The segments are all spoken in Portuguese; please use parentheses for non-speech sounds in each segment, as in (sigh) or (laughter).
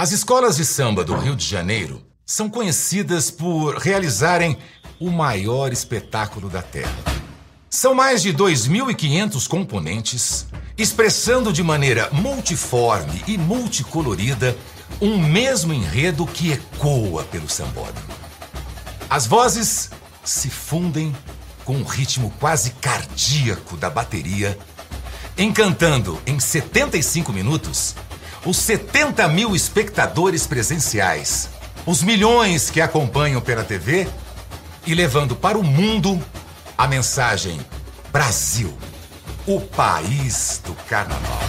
As escolas de samba do Rio de Janeiro são conhecidas por realizarem o maior espetáculo da Terra. São mais de 2.500 componentes, expressando de maneira multiforme e multicolorida um mesmo enredo que ecoa pelo sambódromo. As vozes se fundem com o ritmo quase cardíaco da bateria, encantando em 75 minutos os 70 mil espectadores presenciais, os milhões que acompanham pela TV e levando para o mundo a mensagem Brasil, o país do carnaval.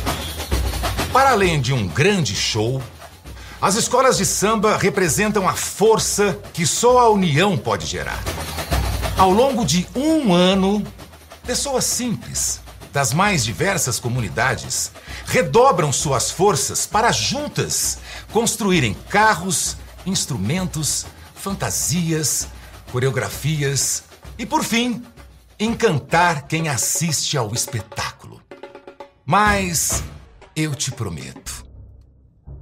Para além de um grande show, as escolas de samba representam a força que só a união pode gerar. Ao longo de um ano, pessoas simples, das mais diversas comunidades, redobram suas forças para juntas construírem carros, instrumentos, fantasias, coreografias e, por fim, encantar quem assiste ao espetáculo. Mas eu te prometo,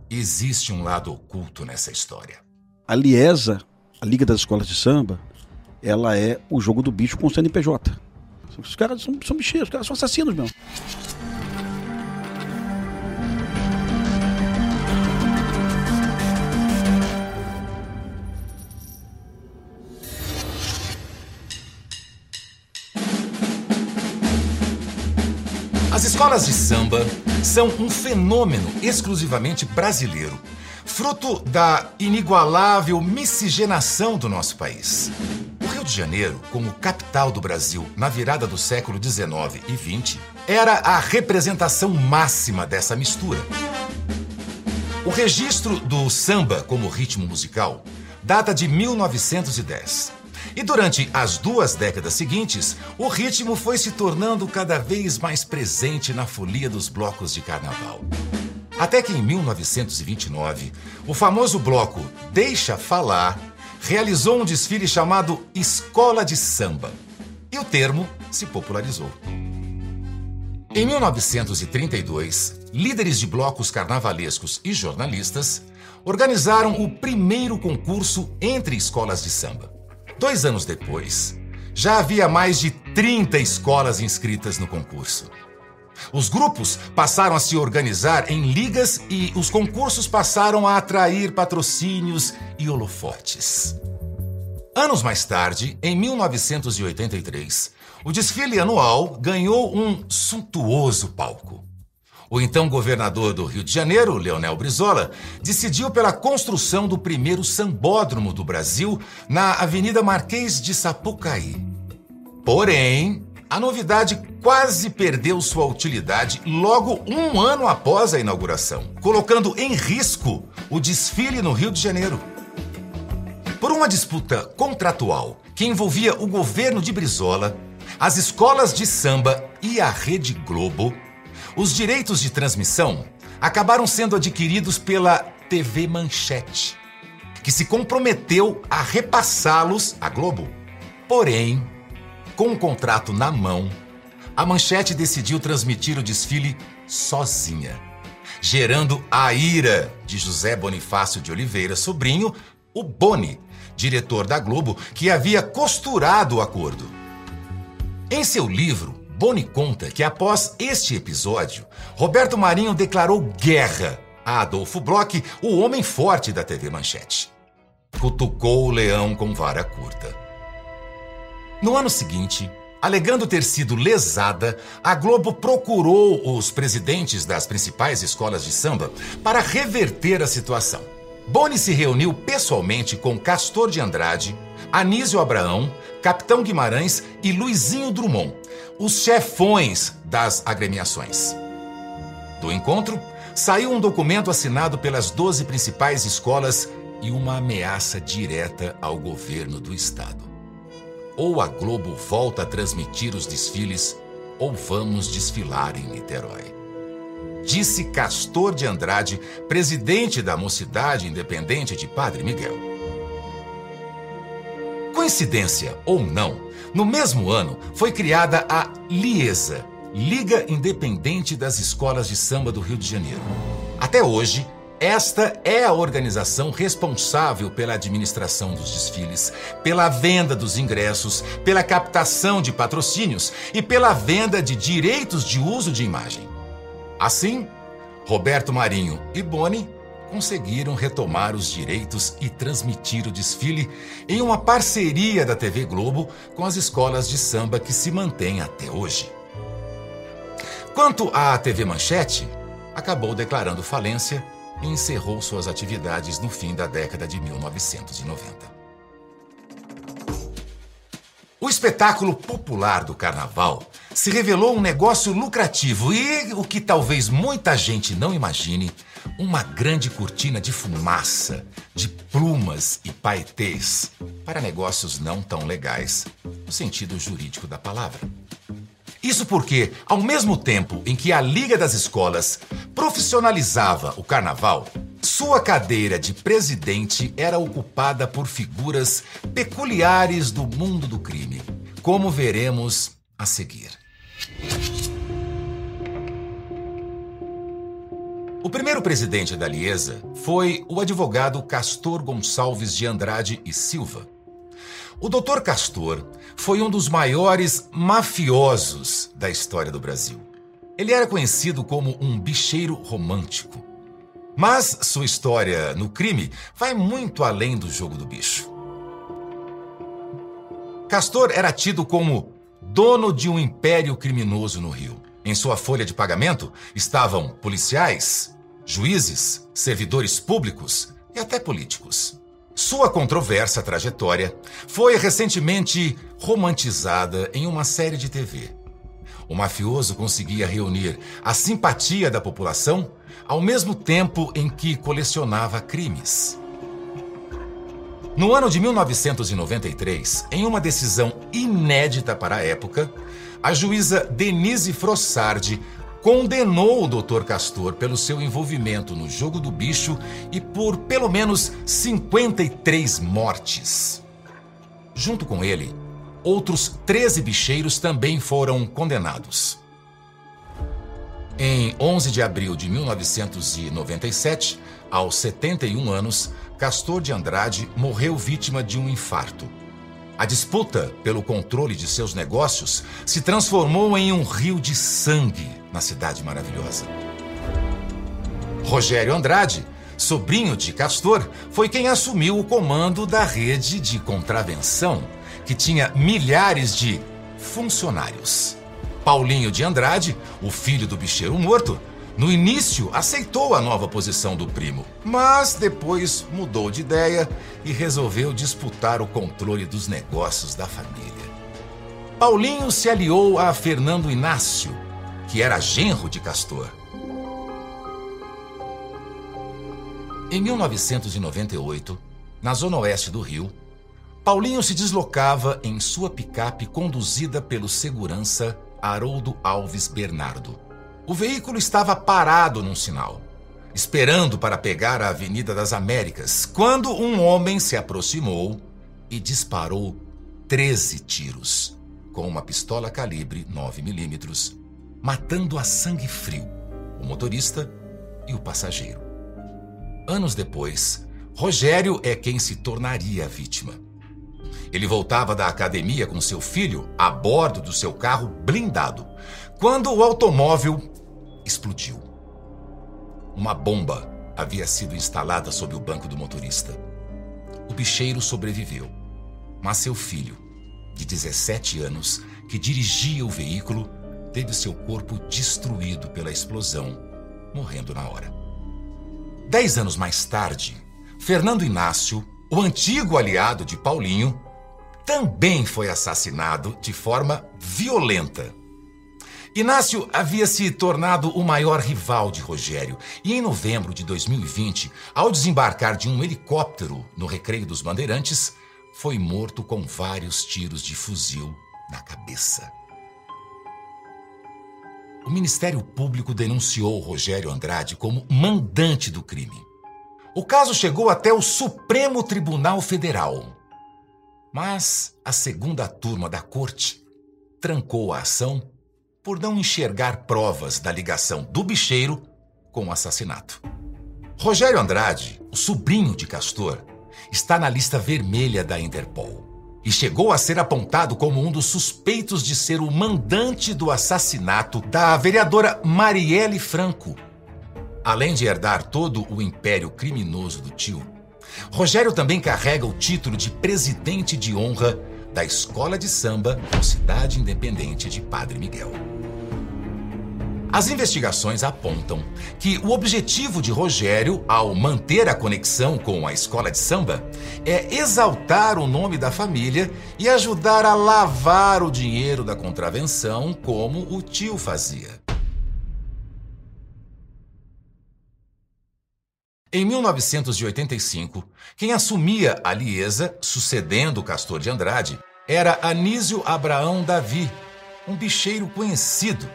existe um lado oculto nessa história. A Liesa, a Liga das Escolas de Samba, ela é o jogo do bicho com o CNPJ. Os caras são, são bicheiros, os caras são assassinos mesmo. As escolas de samba são um fenômeno exclusivamente brasileiro, fruto da inigualável miscigenação do nosso país. O Rio de Janeiro, como capital do Brasil na virada do século XIX e XX, era a representação máxima dessa mistura. O registro do samba como ritmo musical data de 1910. E durante as duas décadas seguintes, o ritmo foi se tornando cada vez mais presente na folia dos blocos de carnaval. Até que em 1929, o famoso bloco Deixa Falar realizou um desfile chamado Escola de Samba. E o termo se popularizou. Em 1932, líderes de blocos carnavalescos e jornalistas organizaram o primeiro concurso entre escolas de samba. Dois anos depois, já havia mais de 30 escolas inscritas no concurso. Os grupos passaram a se organizar em ligas e os concursos passaram a atrair patrocínios e holofotes. Anos mais tarde, em 1983, o desfile anual ganhou um suntuoso palco. O então governador do Rio de Janeiro, Leonel Brizola, decidiu pela construção do primeiro sambódromo do Brasil na Avenida Marquês de Sapucaí. Porém, a novidade quase perdeu sua utilidade logo um ano após a inauguração, colocando em risco o desfile no Rio de Janeiro. Por uma disputa contratual que envolvia o governo de Brizola, as escolas de samba e a Rede Globo, os direitos de transmissão acabaram sendo adquiridos pela TV Manchete, que se comprometeu a repassá-los à Globo. Porém, com o contrato na mão, a Manchete decidiu transmitir o desfile sozinha, gerando a ira de José Bonifácio de Oliveira, sobrinho, o Boni, diretor da Globo, que havia costurado o acordo. Em seu livro, Boni conta que após este episódio, Roberto Marinho declarou guerra a Adolfo Bloch, o homem forte da TV Manchete. Cutucou o leão com vara curta. No ano seguinte, alegando ter sido lesada, a Globo procurou os presidentes das principais escolas de samba para reverter a situação. Boni se reuniu pessoalmente com Castor de Andrade, Anísio Abraão, Capitão Guimarães e Luizinho Drummond, os chefões das agremiações. Do encontro, saiu um documento assinado pelas 12 principais escolas e uma ameaça direta ao governo do estado. Ou a Globo volta a transmitir os desfiles, ou vamos desfilar em Niterói. Disse Castor de Andrade, presidente da Mocidade Independente de Padre Miguel. Coincidência ou não, no mesmo ano foi criada a LIESA, Liga Independente das Escolas de Samba do Rio de Janeiro. Até hoje, Esta é a organização responsável pela administração dos desfiles, pela venda dos ingressos, pela captação de patrocínios e pela venda de direitos de uso de imagem. Assim, Roberto Marinho e Boni conseguiram retomar os direitos e transmitir o desfile em uma parceria da TV Globo com as escolas de samba que se mantém até hoje. Quanto à TV Manchete, acabou declarando falência e encerrou suas atividades no fim da década de 1990. O espetáculo popular do carnaval se revelou um negócio lucrativo e, o que talvez muita gente não imagine, uma grande cortina de fumaça, de plumas e paetês para negócios não tão legais, no sentido jurídico da palavra. Isso porque, ao mesmo tempo em que a Liga das Escolas profissionalizava o carnaval, sua cadeira de presidente era ocupada por figuras peculiares do mundo do crime, como veremos a seguir. O primeiro presidente da Liesa foi o advogado Castor Gonçalves de Andrade e Silva. O Dr. Castor foi um dos maiores mafiosos da história do Brasil. Ele era conhecido como um bicheiro romântico. Mas sua história no crime vai muito além do jogo do bicho. Castor era tido como dono de um império criminoso no Rio. Em sua folha de pagamento estavam policiais, juízes, servidores públicos e até políticos. Sua controversa trajetória foi recentemente romantizada em uma série de TV. O mafioso conseguia reunir a simpatia da população ao mesmo tempo em que colecionava crimes. No ano de 1993, em uma decisão inédita para a época, a juíza Denise Frossardi condenou o Dr. Castor pelo seu envolvimento no jogo do bicho e por pelo menos 53 mortes. Junto com ele, outros 13 bicheiros também foram condenados. Em 11 de abril de 1997, aos 71 anos, Castor de Andrade morreu vítima de um infarto. A disputa pelo controle de seus negócios se transformou em um rio de sangue na Cidade Maravilhosa. Rogério Andrade, sobrinho de Castor, foi quem assumiu o comando da rede de contravenção, que tinha milhares de funcionários. Paulinho de Andrade, o filho do bicheiro morto, no início, aceitou a nova posição do primo, mas depois mudou de ideia e resolveu disputar o controle dos negócios da família. Paulinho se aliou a Fernando Inácio, que era genro de Castor. Em 1998, na zona oeste do Rio, Paulinho se deslocava em sua picape conduzida pelo segurança Haroldo Alves Bernardo. O veículo estava parado num sinal, esperando para pegar a Avenida das Américas, quando um homem se aproximou e disparou 13 tiros com uma pistola calibre 9mm, matando a sangue frio o motorista e o passageiro. Anos depois, Rogério é quem se tornaria a vítima. Ele voltava da academia com seu filho a bordo do seu carro blindado, quando o automóvel explodiu. Uma bomba havia sido instalada sob o banco do motorista. O bicheiro sobreviveu, mas seu filho, de 17 anos, que dirigia o veículo, teve seu corpo destruído pela explosão, morrendo na hora. Dez anos mais tarde, Fernando Inácio, o antigo aliado de Paulinho, também foi assassinado de forma violenta Inácio havia se tornado o maior rival de Rogério e, em novembro de 2020, ao desembarcar de um helicóptero no Recreio dos Bandeirantes, foi morto com vários tiros de fuzil na cabeça. O Ministério Público denunciou Rogério Andrade como mandante do crime. O caso chegou até o Supremo Tribunal Federal. Mas a segunda turma da corte trancou a ação por não enxergar provas da ligação do bicheiro com o assassinato. Rogério Andrade, o sobrinho de Castor, está na lista vermelha da Interpol e chegou a ser apontado como um dos suspeitos de ser o mandante do assassinato da vereadora Marielle Franco. Além de herdar todo o império criminoso do tio, Rogério também carrega o título de presidente de honra da Escola de Samba Cidade Independente de Padre Miguel. As investigações apontam que o objetivo de Rogério, ao manter a conexão com a escola de samba, é exaltar o nome da família e ajudar a lavar o dinheiro da contravenção, como o tio fazia. Em 1985, quem assumia a Liesa, sucedendo o Castor de Andrade, era Anísio Abraão Davi, um bicheiro conhecido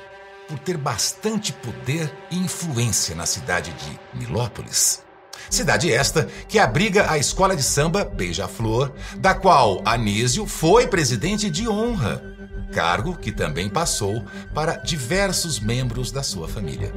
por ter bastante poder e influência na cidade de Milópolis. Cidade esta que abriga a escola de samba Beija-Flor, da qual Anísio foi presidente de honra, cargo que também passou para diversos membros da sua família.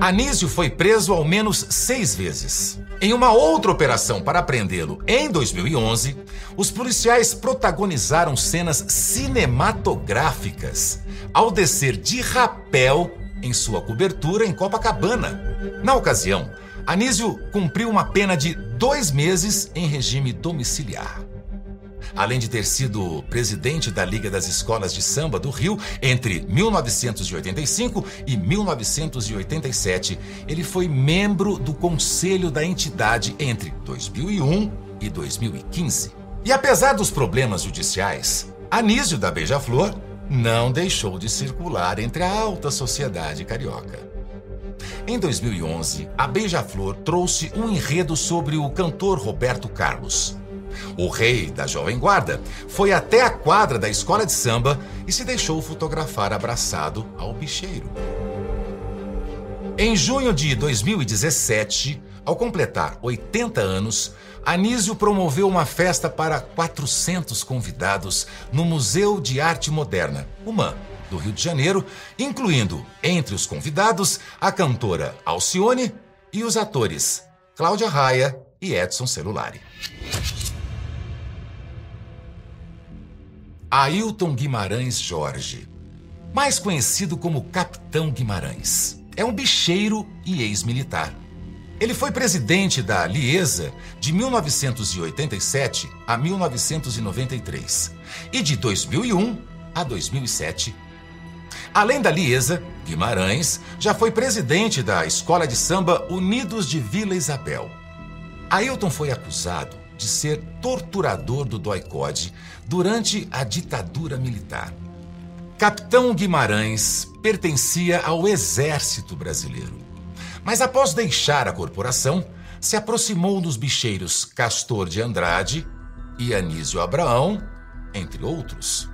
Anísio foi preso ao menos seis vezes. Em uma outra operação para prendê-lo em 2011, os policiais protagonizaram cenas cinematográficas ao descer de rapel em sua cobertura em Copacabana. Na ocasião, Anísio cumpriu uma pena de dois meses em regime domiciliar. Além de ter sido presidente da Liga das Escolas de Samba do Rio entre 1985 e 1987, ele foi membro do conselho da entidade entre 2001 e 2015. E apesar dos problemas judiciais, Anísio da Beija-Flor não deixou de circular entre a alta sociedade carioca. Em 2011, a Beija-Flor trouxe um enredo sobre o cantor Roberto Carlos. O rei da Jovem Guarda foi até a quadra da escola de samba e se deixou fotografar abraçado ao bicheiro. Em junho de 2017, ao completar 80 anos, Anísio promoveu uma festa para 400 convidados no Museu de Arte Moderna, UMAN, do Rio de Janeiro, incluindo entre os convidados a cantora Alcione e os atores Cláudia Raia e Edson Celulari. Ailton Guimarães Jorge, mais conhecido como Capitão Guimarães, é um bicheiro e ex-militar. Ele foi presidente da Liesa de 1987 a 1993 e de 2001 a 2007. Além da Liesa, Guimarães já foi presidente da Escola de Samba Unidos de Vila Isabel. Ailton foi acusado de ser torturador do doicode durante a ditadura militar. Capitão Guimarães pertencia ao Exército Brasileiro. Mas após deixar a corporação, se aproximou dos bicheiros Castor de Andrade e Anísio Abraão, entre outros.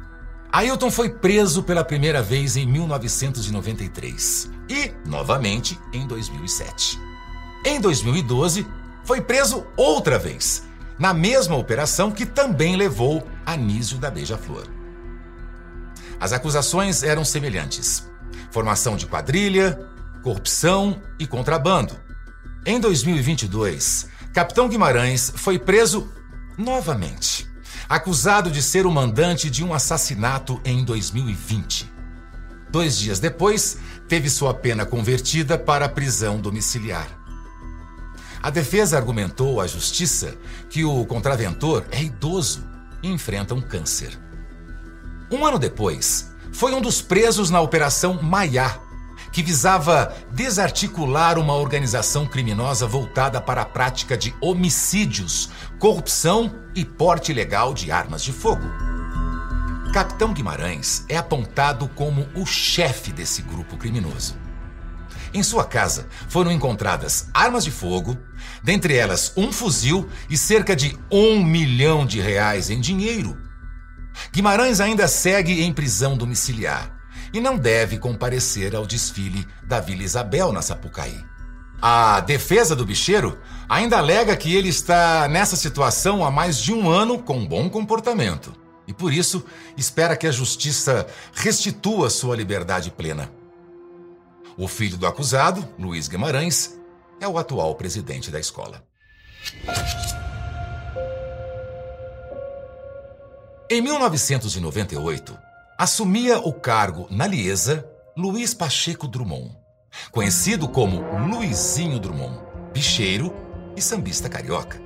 Ailton foi preso pela primeira vez em 1993 e, novamente, em 2007. Em 2012, foi preso outra vez na mesma operação que também levou Anísio da Beija-Flor. As acusações eram semelhantes: formação de quadrilha, corrupção e contrabando. Em 2022, Capitão Guimarães foi preso novamente, acusado de ser o mandante de um assassinato em 2020. Dois dias depois, teve sua pena convertida para prisão domiciliar. A defesa argumentou à justiça que o contraventor é idoso e enfrenta um câncer. Um ano depois, foi um dos presos na Operação Maiá, que visava desarticular uma organização criminosa voltada para a prática de homicídios, corrupção e porte ilegal de armas de fogo. Capitão Guimarães é apontado como o chefe desse grupo criminoso. Em sua casa foram encontradas armas de fogo, dentre elas um fuzil e cerca de um milhão de reais em dinheiro. Guimarães ainda segue em prisão domiciliar e não deve comparecer ao desfile da Vila Isabel na Sapucaí. A defesa do bicheiro ainda alega que ele está nessa situação há mais de um ano com bom comportamento e, por isso, espera que a justiça restitua sua liberdade plena. O filho do acusado, Luiz Guimarães, é o atual presidente da escola. Em 1998, assumia o cargo na Liesa Luiz Pacheco Drummond, conhecido como Luizinho Drummond, bicheiro e sambista carioca.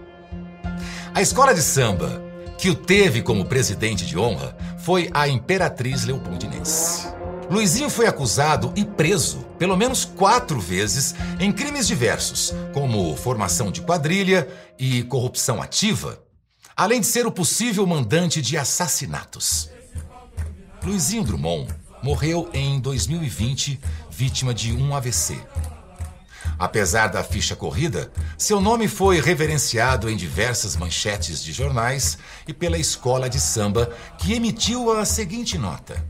A escola de samba que o teve como presidente de honra foi a Imperatriz Leopoldinense. Luizinho foi acusado e preso pelo menos quatro vezes em crimes diversos, como formação de quadrilha e corrupção ativa, além de ser o possível mandante de assassinatos. Luizinho Drummond morreu em 2020 vítima de um AVC. Apesar da ficha corrida, seu nome foi reverenciado em diversas manchetes de jornais e pela escola de samba, que emitiu a seguinte nota: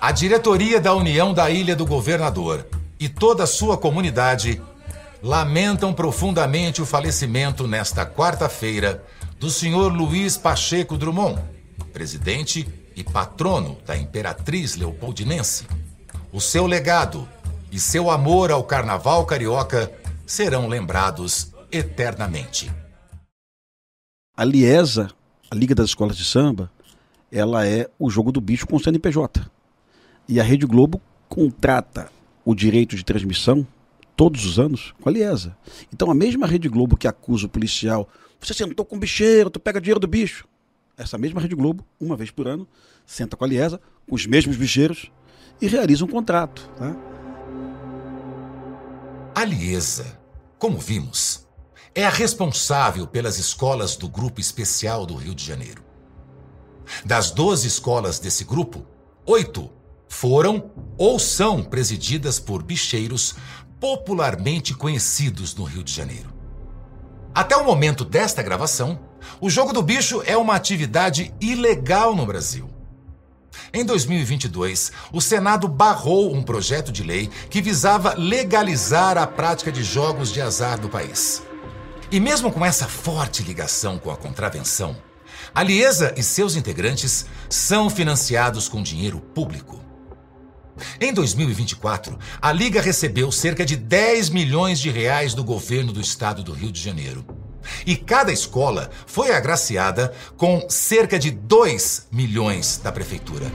A diretoria da União da Ilha do Governador e toda a sua comunidade lamentam profundamente o falecimento nesta quarta-feira do senhor Luiz Pacheco Drummond, presidente e patrono da Imperatriz Leopoldinense. O seu legado e seu amor ao carnaval carioca serão lembrados eternamente. A Liesa, a Liga das Escolas de Samba, ela é o jogo do bicho com o CNPJ. E a Rede Globo contrata o direito de transmissão todos os anos com a Liesa. Então a mesma Rede Globo que acusa o policial, você sentou com o bicheiro, tu pega dinheiro do bicho. Essa mesma Rede Globo, uma vez por ano, senta com a Liesa, com os mesmos bicheiros, e realiza um contrato. Tá? A Liesa, como vimos, é a responsável pelas escolas do Grupo Especial do Rio de Janeiro. Das 12 escolas desse grupo, oito foram ou são presididas por bicheiros popularmente conhecidos no Rio de Janeiro. Até o momento desta gravação, o jogo do bicho é uma atividade ilegal no Brasil. Em 2022, o Senado barrou um projeto de lei que visava legalizar a prática de jogos de azar do país. E mesmo com essa forte ligação com a contravenção, a Liesa e seus integrantes são financiados com dinheiro público. Em 2024, a Liga recebeu cerca de 10 milhões de reais do governo do estado do Rio de Janeiro. E cada escola foi agraciada com cerca de 2 milhões da prefeitura.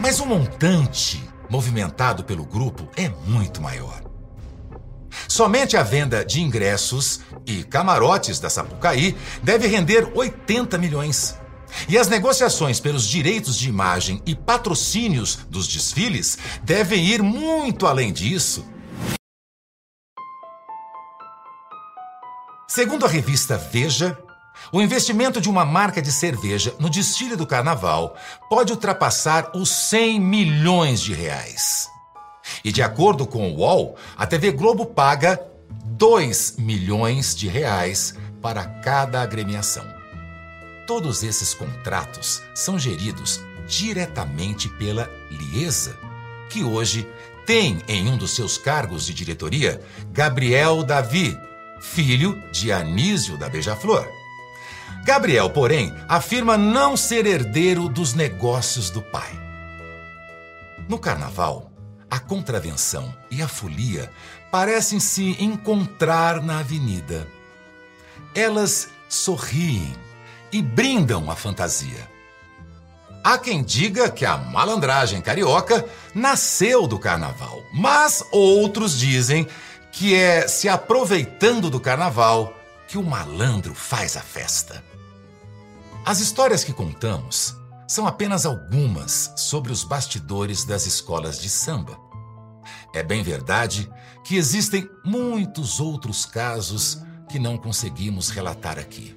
Mas o montante movimentado pelo grupo é muito maior. Somente a venda de ingressos e camarotes da Sapucaí deve render 80 milhões. E as negociações pelos direitos de imagem e patrocínios dos desfiles devem ir muito além disso Segundo a revista Veja, o investimento de uma marca de cerveja no desfile do carnaval pode ultrapassar os 100 milhões de reais. E de acordo com o UOL, a TV Globo paga 2 milhões de reais para cada agremiação. Todos esses contratos são geridos diretamente pela Liesa, que hoje tem em um dos seus cargos de diretoria Gabriel Davi, filho de Anísio da Beija-Flor. Gabriel, porém, afirma não ser herdeiro dos negócios do pai. No carnaval, a contravenção e a folia parecem se encontrar na avenida. Elas sorriem e brindam a fantasia. Há quem diga que a malandragem carioca nasceu do carnaval, mas outros dizem que é se aproveitando do carnaval que o malandro faz a festa. As histórias que contamos são apenas algumas sobre os bastidores das escolas de samba. É bem verdade que existem muitos outros casos que não conseguimos relatar aqui.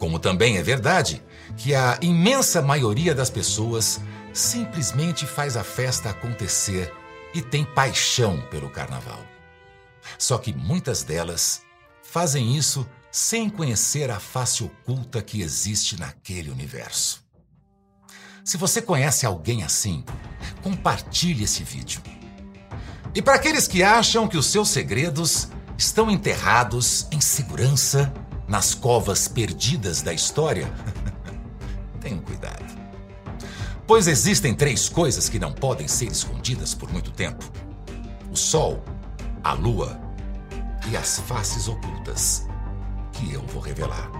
Como também é verdade que a imensa maioria das pessoas simplesmente faz a festa acontecer e tem paixão pelo carnaval. Só que muitas delas fazem isso sem conhecer a face oculta que existe naquele universo. Se você conhece alguém assim, compartilhe esse vídeo. E para aqueles que acham que os seus segredos estão enterrados em segurança nas covas perdidas da história, (laughs) tenham cuidado. Pois existem três coisas que não podem ser escondidas por muito tempo: o Sol, a Lua e as faces ocultas que eu vou revelar.